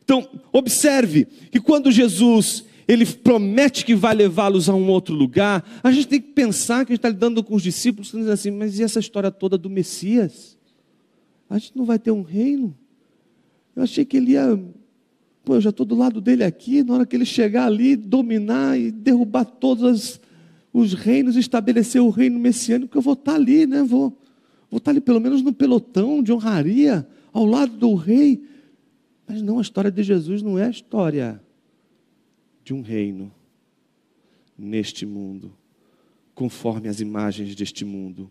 Então, observe que quando Jesus ele promete que vai levá-los a um outro lugar, a gente tem que pensar que a gente está lidando com os discípulos, dizendo assim, mas e essa história toda do Messias? A gente não vai ter um reino? Eu achei que ele ia. Pô, eu já estou do lado dele aqui, na hora que ele chegar ali, dominar e derrubar todos os reinos, estabelecer o reino messiânico, eu vou estar tá ali, né? Vou, Vou estar ali pelo menos no pelotão de honraria, ao lado do rei. Mas não, a história de Jesus não é a história de um reino neste mundo, conforme as imagens deste mundo,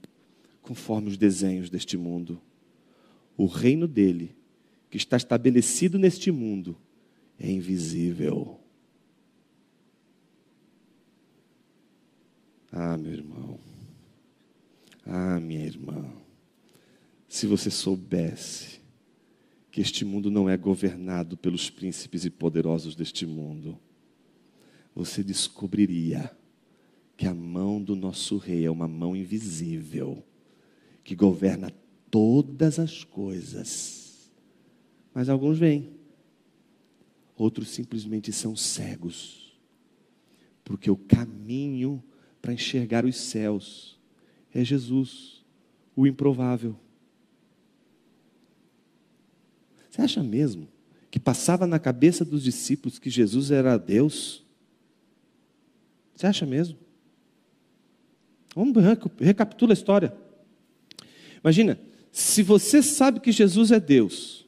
conforme os desenhos deste mundo. O reino dele, que está estabelecido neste mundo, é invisível. Ah, meu irmão. Ah, minha irmã. Se você soubesse que este mundo não é governado pelos príncipes e poderosos deste mundo, você descobriria que a mão do nosso rei é uma mão invisível, que governa todas as coisas. Mas alguns vêm, outros simplesmente são cegos, porque o caminho para enxergar os céus é Jesus, o improvável. Você acha mesmo que passava na cabeça dos discípulos que Jesus era Deus? Você acha mesmo? Vamos recapitula a história. Imagina, se você sabe que Jesus é Deus,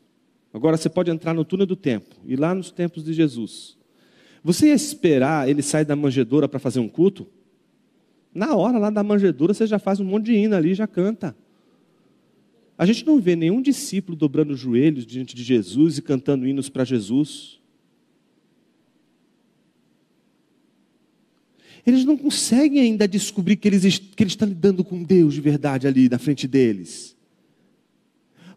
agora você pode entrar no túnel do tempo, e lá nos tempos de Jesus. Você ia esperar ele sair da manjedoura para fazer um culto? Na hora lá da manjedoura você já faz um monte de hino ali, já canta. A gente não vê nenhum discípulo dobrando os joelhos diante de Jesus e cantando hinos para Jesus. Eles não conseguem ainda descobrir que eles, que eles estão lidando com Deus de verdade ali na frente deles.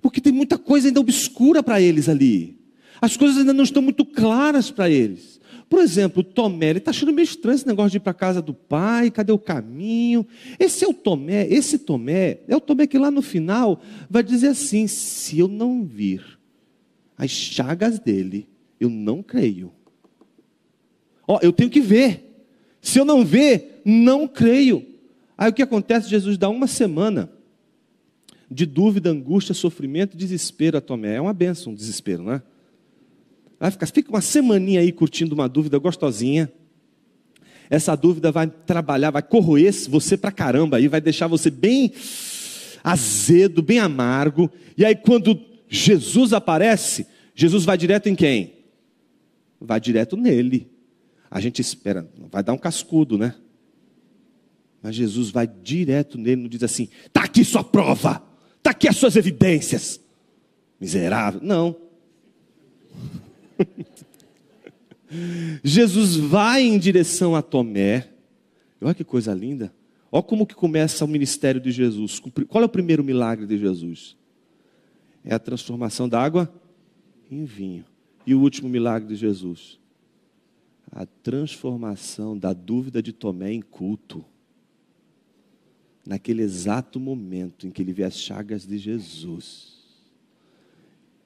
Porque tem muita coisa ainda obscura para eles ali. As coisas ainda não estão muito claras para eles. Por exemplo, Tomé, ele está achando meio estranho esse negócio de ir para a casa do pai, cadê o caminho? Esse é o Tomé, esse Tomé, é o Tomé que lá no final vai dizer assim: se eu não vir as chagas dele, eu não creio. Ó, eu tenho que ver. Se eu não ver, não creio. Aí o que acontece? Jesus dá uma semana de dúvida, angústia, sofrimento desespero a Tomé. É uma benção, um desespero, não é? Vai ficar, fica uma semaninha aí curtindo uma dúvida gostosinha. Essa dúvida vai trabalhar, vai corroer você pra caramba aí, vai deixar você bem azedo, bem amargo. E aí quando Jesus aparece, Jesus vai direto em quem? Vai direto nele. A gente espera, vai dar um cascudo, né? Mas Jesus vai direto nele, não diz assim: "Tá aqui sua prova, tá aqui as suas evidências". Miserável. Não. (laughs) Jesus vai em direção a Tomé. Olha que coisa linda. Olha como que começa o ministério de Jesus. Qual é o primeiro milagre de Jesus? É a transformação da água em vinho. E o último milagre de Jesus? a transformação da dúvida de Tomé em culto. Naquele exato momento em que ele vê as chagas de Jesus,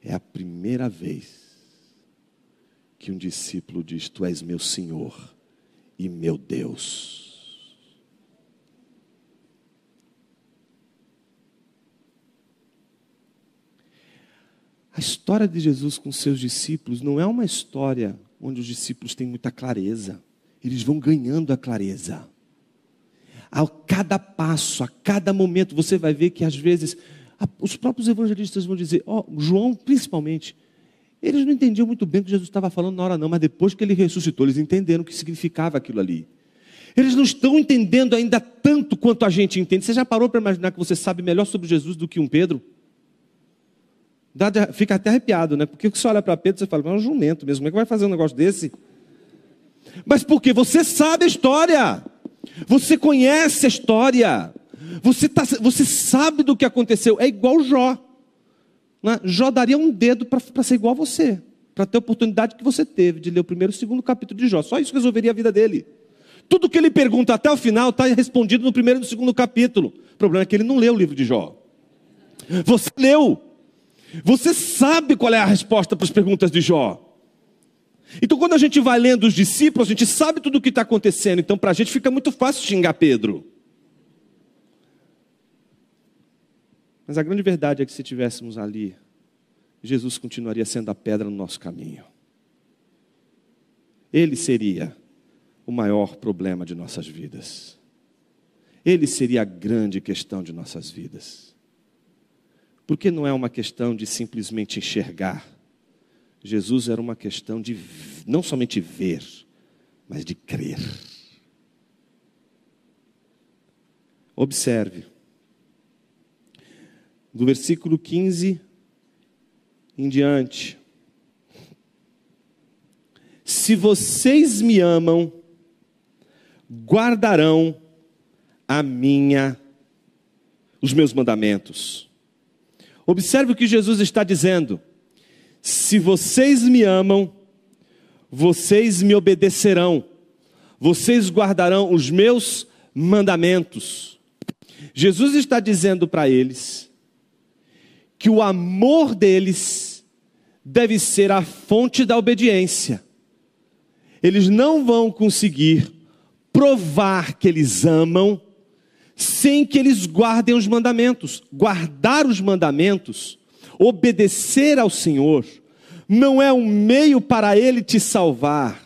é a primeira vez que um discípulo diz: Tu és meu Senhor e meu Deus. A história de Jesus com seus discípulos não é uma história onde os discípulos têm muita clareza, eles vão ganhando a clareza. A cada passo, a cada momento, você vai ver que às vezes os próprios evangelistas vão dizer, ó, oh, João principalmente, eles não entendiam muito bem o que Jesus estava falando na hora, não, mas depois que ele ressuscitou, eles entenderam o que significava aquilo ali. Eles não estão entendendo ainda tanto quanto a gente entende. Você já parou para imaginar que você sabe melhor sobre Jesus do que um Pedro? Dá, fica até arrepiado, né? Porque você olha para Pedro e fala, mas é um jumento mesmo, como é que vai fazer um negócio desse? Mas porque você sabe a história, você conhece a história, você, tá, você sabe do que aconteceu, é igual Jó. Né? Jó daria um dedo para ser igual a você, para ter a oportunidade que você teve de ler o primeiro e o segundo capítulo de Jó. Só isso resolveria a vida dele. Tudo que ele pergunta até o final está respondido no primeiro e no segundo capítulo. O problema é que ele não leu o livro de Jó. Você leu. Você sabe qual é a resposta para as perguntas de Jó. Então, quando a gente vai lendo os discípulos, a gente sabe tudo o que está acontecendo. Então, para a gente fica muito fácil xingar Pedro. Mas a grande verdade é que se tivéssemos ali, Jesus continuaria sendo a pedra no nosso caminho. Ele seria o maior problema de nossas vidas. Ele seria a grande questão de nossas vidas. Porque não é uma questão de simplesmente enxergar. Jesus era uma questão de não somente ver, mas de crer. Observe. Do versículo 15 em diante. Se vocês me amam, guardarão a minha os meus mandamentos. Observe o que Jesus está dizendo: se vocês me amam, vocês me obedecerão, vocês guardarão os meus mandamentos. Jesus está dizendo para eles que o amor deles deve ser a fonte da obediência. Eles não vão conseguir provar que eles amam sem que eles guardem os mandamentos. Guardar os mandamentos, obedecer ao Senhor, não é um meio para Ele te salvar,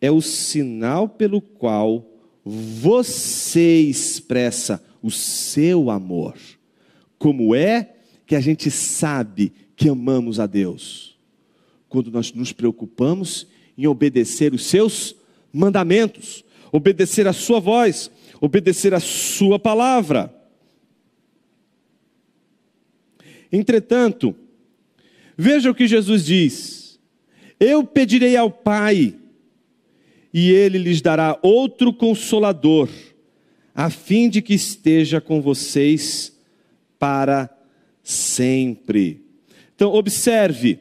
é o sinal pelo qual você expressa o seu amor. Como é que a gente sabe que amamos a Deus? Quando nós nos preocupamos em obedecer os seus mandamentos, obedecer a sua voz, obedecer a Sua palavra. Entretanto, veja o que Jesus diz: Eu pedirei ao Pai, e Ele lhes dará outro consolador, a fim de que esteja com vocês para sempre. Então, observe,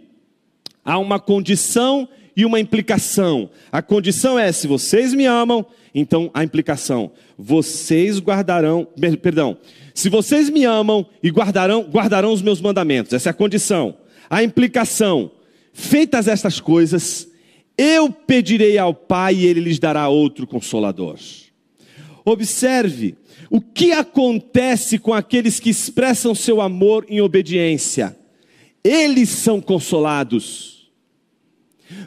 há uma condição e uma implicação. A condição é: se vocês me amam, então a implicação, vocês guardarão, perdão, se vocês me amam e guardarão, guardarão os meus mandamentos. Essa é a condição. A implicação, feitas estas coisas, eu pedirei ao Pai e ele lhes dará outro consolador. Observe o que acontece com aqueles que expressam seu amor em obediência. Eles são consolados.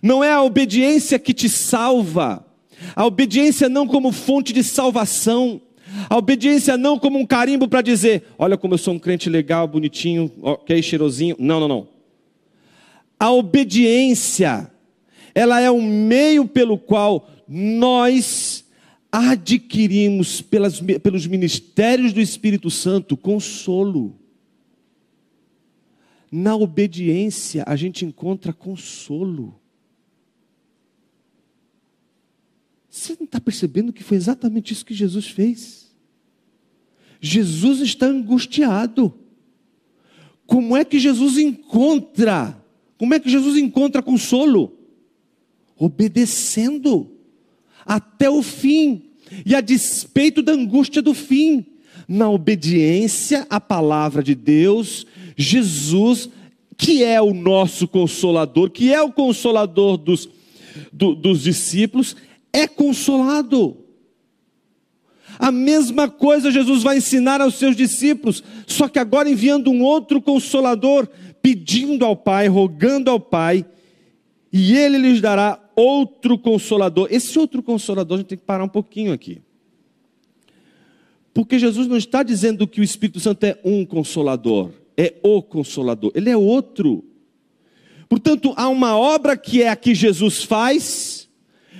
Não é a obediência que te salva, a obediência não como fonte de salvação. A obediência não como um carimbo para dizer, olha como eu sou um crente legal, bonitinho, ok, cheirosinho. Não, não, não. A obediência, ela é um meio pelo qual nós adquirimos pelas, pelos ministérios do Espírito Santo consolo. Na obediência a gente encontra consolo. Você não está percebendo que foi exatamente isso que Jesus fez? Jesus está angustiado. Como é que Jesus encontra? Como é que Jesus encontra consolo? obedecendo até o fim, e a despeito da angústia do fim, na obediência à palavra de Deus, Jesus, que é o nosso consolador, que é o consolador dos, do, dos discípulos, é consolado. A mesma coisa Jesus vai ensinar aos seus discípulos, só que agora enviando um outro consolador, pedindo ao Pai, rogando ao Pai, e ele lhes dará outro consolador. Esse outro consolador, a gente tem que parar um pouquinho aqui. Porque Jesus não está dizendo que o Espírito Santo é um consolador, é o consolador, ele é outro. Portanto, há uma obra que é a que Jesus faz,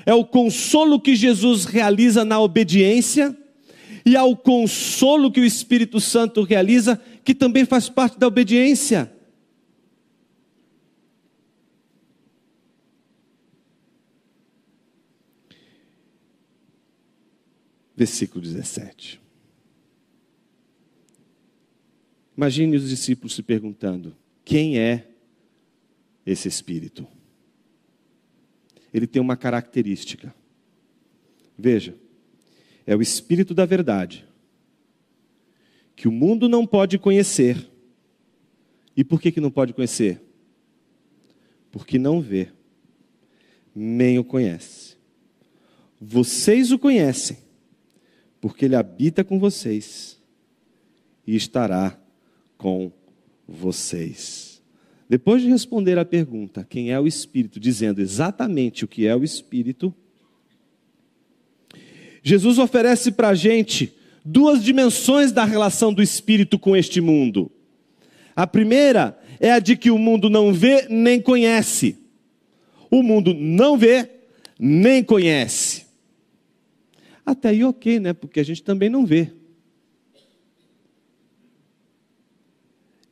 é o consolo que Jesus realiza na obediência, e há o consolo que o Espírito Santo realiza, que também faz parte da obediência. Versículo 17. Imagine os discípulos se perguntando: quem é esse Espírito? Ele tem uma característica. Veja, é o Espírito da verdade, que o mundo não pode conhecer. E por que, que não pode conhecer? Porque não vê, nem o conhece. Vocês o conhecem, porque ele habita com vocês e estará com vocês. Depois de responder à pergunta, quem é o Espírito, dizendo exatamente o que é o Espírito, Jesus oferece para a gente duas dimensões da relação do Espírito com este mundo. A primeira é a de que o mundo não vê nem conhece. O mundo não vê nem conhece. Até aí, ok, né? Porque a gente também não vê.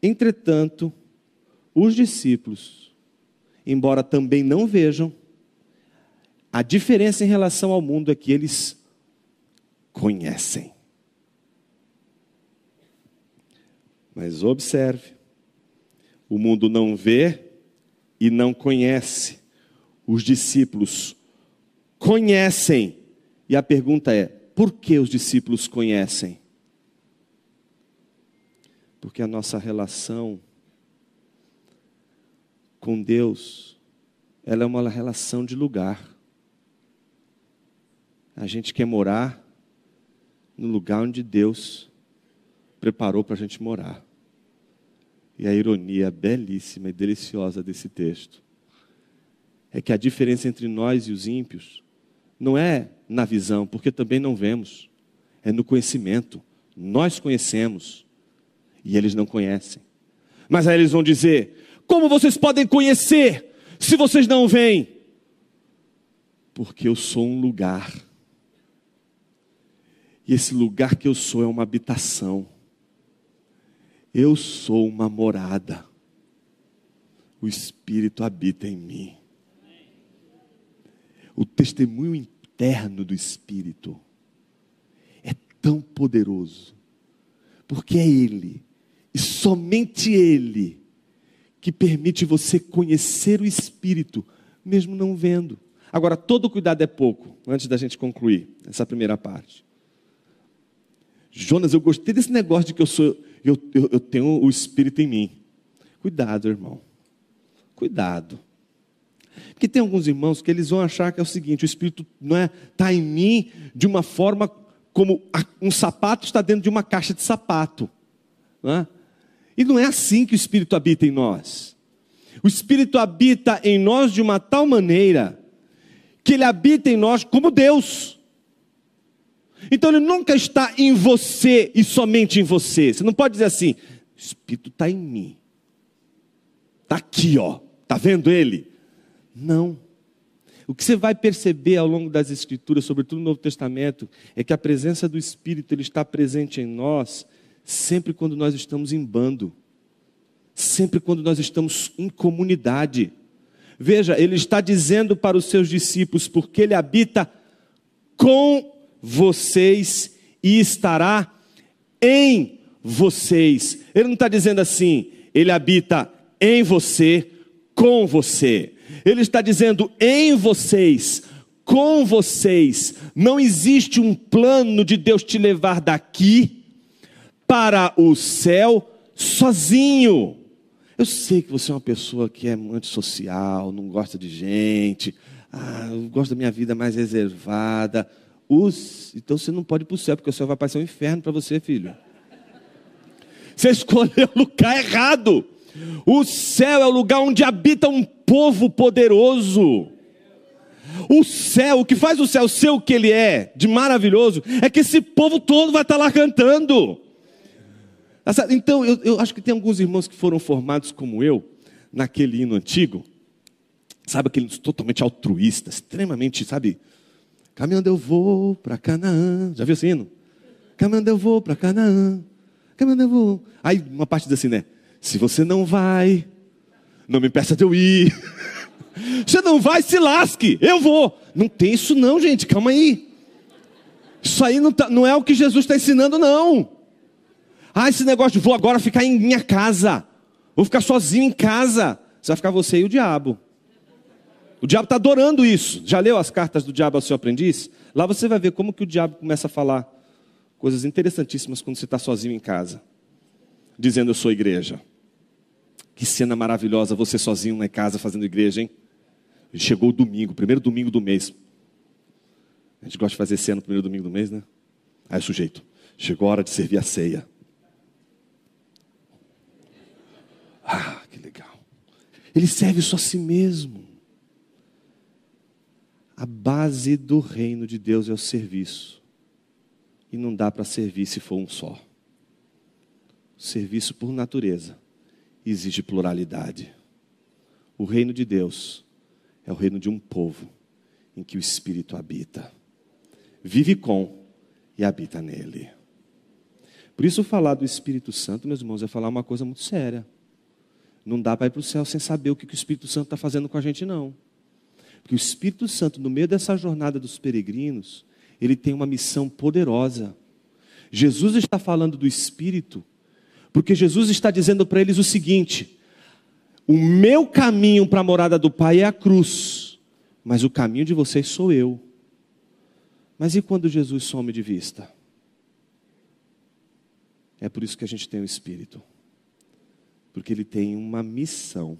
Entretanto, os discípulos, embora também não vejam, a diferença em relação ao mundo é que eles conhecem. Mas observe: o mundo não vê e não conhece. Os discípulos conhecem. E a pergunta é: por que os discípulos conhecem? Porque a nossa relação com Deus, ela é uma relação de lugar. A gente quer morar no lugar onde Deus preparou para a gente morar. E a ironia belíssima e deliciosa desse texto é que a diferença entre nós e os ímpios não é na visão, porque também não vemos, é no conhecimento. Nós conhecemos, e eles não conhecem. Mas aí eles vão dizer: Como vocês podem conhecer se vocês não veem? Porque eu sou um lugar. E esse lugar que eu sou é uma habitação. Eu sou uma morada. O Espírito habita em mim. O testemunho interno do Espírito é tão poderoso, porque é Ele e somente Ele que permite você conhecer o Espírito, mesmo não vendo. Agora, todo cuidado é pouco, antes da gente concluir essa primeira parte. Jonas, eu gostei desse negócio de que eu sou, eu, eu, eu tenho o Espírito em mim. Cuidado, irmão. Cuidado. Porque tem alguns irmãos que eles vão achar que é o seguinte: o Espírito não é está em mim de uma forma como um sapato está dentro de uma caixa de sapato. Não é? E não é assim que o Espírito habita em nós. O Espírito habita em nós de uma tal maneira que ele habita em nós como Deus. Então ele nunca está em você e somente em você. Você não pode dizer assim: o Espírito está em mim. Está aqui, ó. Está vendo ele? Não. O que você vai perceber ao longo das Escrituras, sobretudo no Novo Testamento, é que a presença do Espírito ele está presente em nós sempre quando nós estamos em bando, sempre quando nós estamos em comunidade. Veja, ele está dizendo para os seus discípulos, porque ele habita com vocês e estará em vocês. Ele não está dizendo assim, ele habita em você, com você. Ele está dizendo em vocês, com vocês. Não existe um plano de Deus te levar daqui para o céu sozinho. Eu sei que você é uma pessoa que é antissocial, não gosta de gente, ah, eu gosto da minha vida mais reservada. Então você não pode ir para o céu, porque o céu vai parecer um inferno para você, filho. Você (laughs) escolheu o lugar errado. O céu é o lugar onde habita um povo poderoso. O céu, o que faz o céu ser o que ele é, de maravilhoso, é que esse povo todo vai estar lá cantando. Tá então, eu, eu acho que tem alguns irmãos que foram formados como eu, naquele hino antigo, sabe, aquele totalmente altruísta, extremamente, sabe, caminhando eu vou para Canaã, já viu esse hino? Caminhando eu vou para Canaã, caminhando eu vou. Aí uma parte diz assim, né? Se você não vai, não me peça de eu ir. (laughs) Você não vai, se lasque, eu vou. Não tem isso não, gente, calma aí. Isso aí não, tá, não é o que Jesus está ensinando, não. Ah, esse negócio de vou agora ficar em minha casa. Vou ficar sozinho em casa. Você vai ficar você e o diabo. O diabo está adorando isso. Já leu as cartas do diabo ao seu aprendiz? Lá você vai ver como que o diabo começa a falar coisas interessantíssimas quando você está sozinho em casa. Dizendo eu sou igreja. Que cena maravilhosa você sozinho na casa fazendo igreja, hein? Chegou o domingo, primeiro domingo do mês. A gente gosta de fazer cena no primeiro domingo do mês, né? Aí o sujeito, chegou a hora de servir a ceia. Ah, que legal. Ele serve só a si mesmo. A base do reino de Deus é o serviço. E não dá para servir se for um só. Serviço, por natureza, exige pluralidade. O reino de Deus é o reino de um povo em que o Espírito habita. Vive com e habita nele. Por isso, falar do Espírito Santo, meus irmãos, é falar uma coisa muito séria. Não dá para ir para o céu sem saber o que o Espírito Santo está fazendo com a gente, não. Porque o Espírito Santo, no meio dessa jornada dos peregrinos, ele tem uma missão poderosa. Jesus está falando do Espírito, porque Jesus está dizendo para eles o seguinte: o meu caminho para a morada do Pai é a cruz, mas o caminho de vocês sou eu. Mas e quando Jesus some de vista? É por isso que a gente tem o Espírito, porque ele tem uma missão.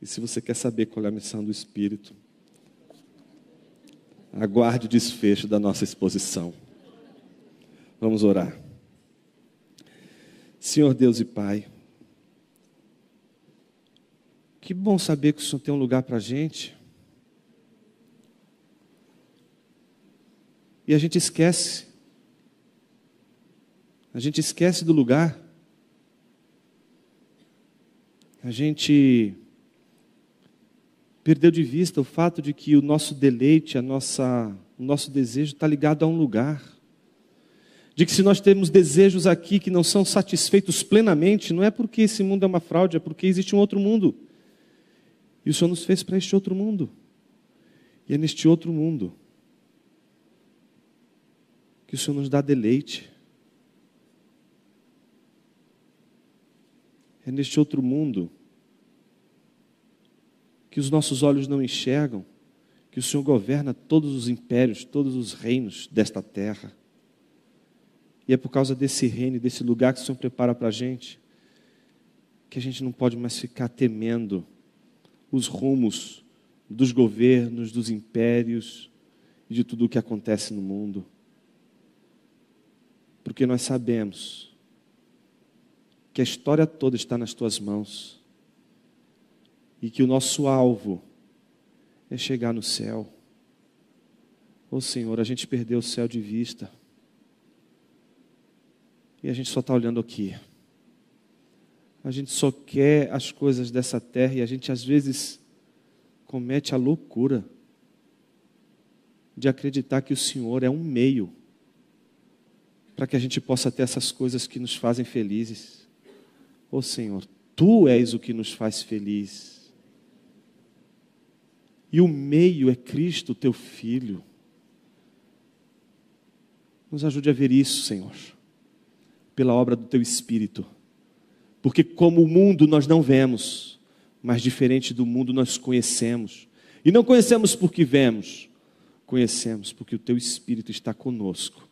E se você quer saber qual é a missão do Espírito, aguarde o desfecho da nossa exposição. Vamos orar. Senhor Deus e Pai, que bom saber que o Senhor tem um lugar para a gente. E a gente esquece. A gente esquece do lugar. A gente perdeu de vista o fato de que o nosso deleite, a nossa, o nosso desejo está ligado a um lugar. De que se nós temos desejos aqui que não são satisfeitos plenamente, não é porque esse mundo é uma fraude, é porque existe um outro mundo. E o Senhor nos fez para este outro mundo. E é neste outro mundo que o Senhor nos dá deleite. É neste outro mundo que os nossos olhos não enxergam, que o Senhor governa todos os impérios, todos os reinos desta terra. E é por causa desse reino, desse lugar que o Senhor prepara para a gente, que a gente não pode mais ficar temendo os rumos dos governos, dos impérios e de tudo o que acontece no mundo. Porque nós sabemos que a história toda está nas tuas mãos e que o nosso alvo é chegar no céu. Ô oh, Senhor, a gente perdeu o céu de vista e a gente só está olhando aqui. A gente só quer as coisas dessa terra e a gente às vezes comete a loucura de acreditar que o Senhor é um meio para que a gente possa ter essas coisas que nos fazem felizes. Ô oh, Senhor, tu és o que nos faz feliz. E o meio é Cristo, teu Filho. Nos ajude a ver isso, Senhor, pela obra do teu Espírito porque como o mundo nós não vemos, mas diferente do mundo nós conhecemos. E não conhecemos porque vemos, conhecemos porque o teu Espírito está conosco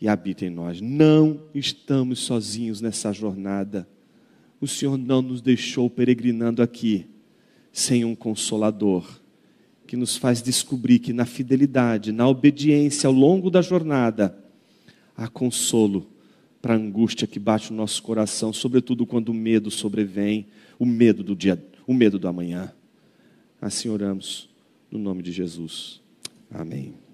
e habita em nós. Não estamos sozinhos nessa jornada. O Senhor não nos deixou peregrinando aqui sem um consolador que nos faz descobrir que na fidelidade, na obediência ao longo da jornada, há consolo para a angústia que bate no nosso coração, sobretudo quando o medo sobrevém, o medo do dia, o medo do amanhã. Assim oramos no nome de Jesus. Amém.